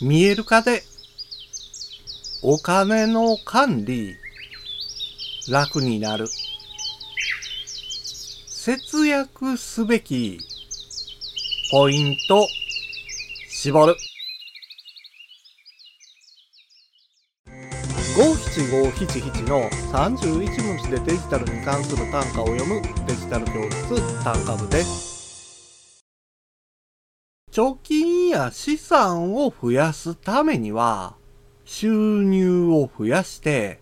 見える化でお金の管理楽になる。節約すべきポイント絞る。五七五七七の31文字でデジタルに関する単価を読むデジタル教室単価部です。貯金や資産を増やすためには収入を増やして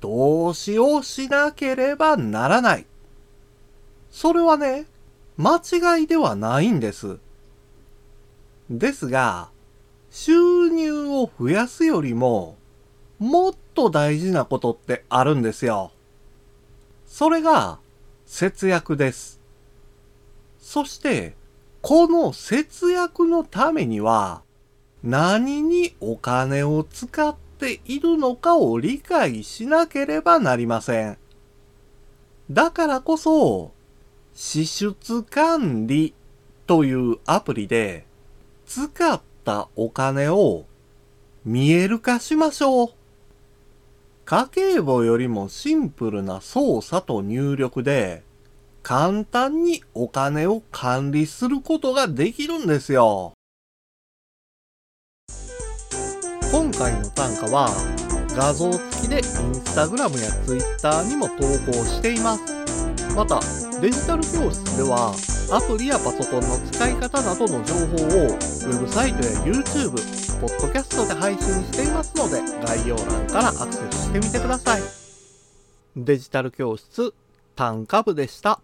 投資をしなければならない。それはね、間違いではないんです。ですが、収入を増やすよりも、もっと大事なことってあるんですよ。それが、節約です。そして、この節約のためには、何にお金を使っているのかを理解しなければなりません。だからこそ、支出管理というアプリで使ったお金を見える化しましょう。家計簿よりもシンプルな操作と入力で簡単にお金を管理することができるんですよ。今回の単価は画像付きでインスタグラムやツイッターにも投稿しています。またデジタル教室ではアプリやパソコンの使い方などの情報をウェブサイトや YouTube、ポッドキャストで配信していますので概要欄からアクセスしてみてください。デジタル教室単価部でした。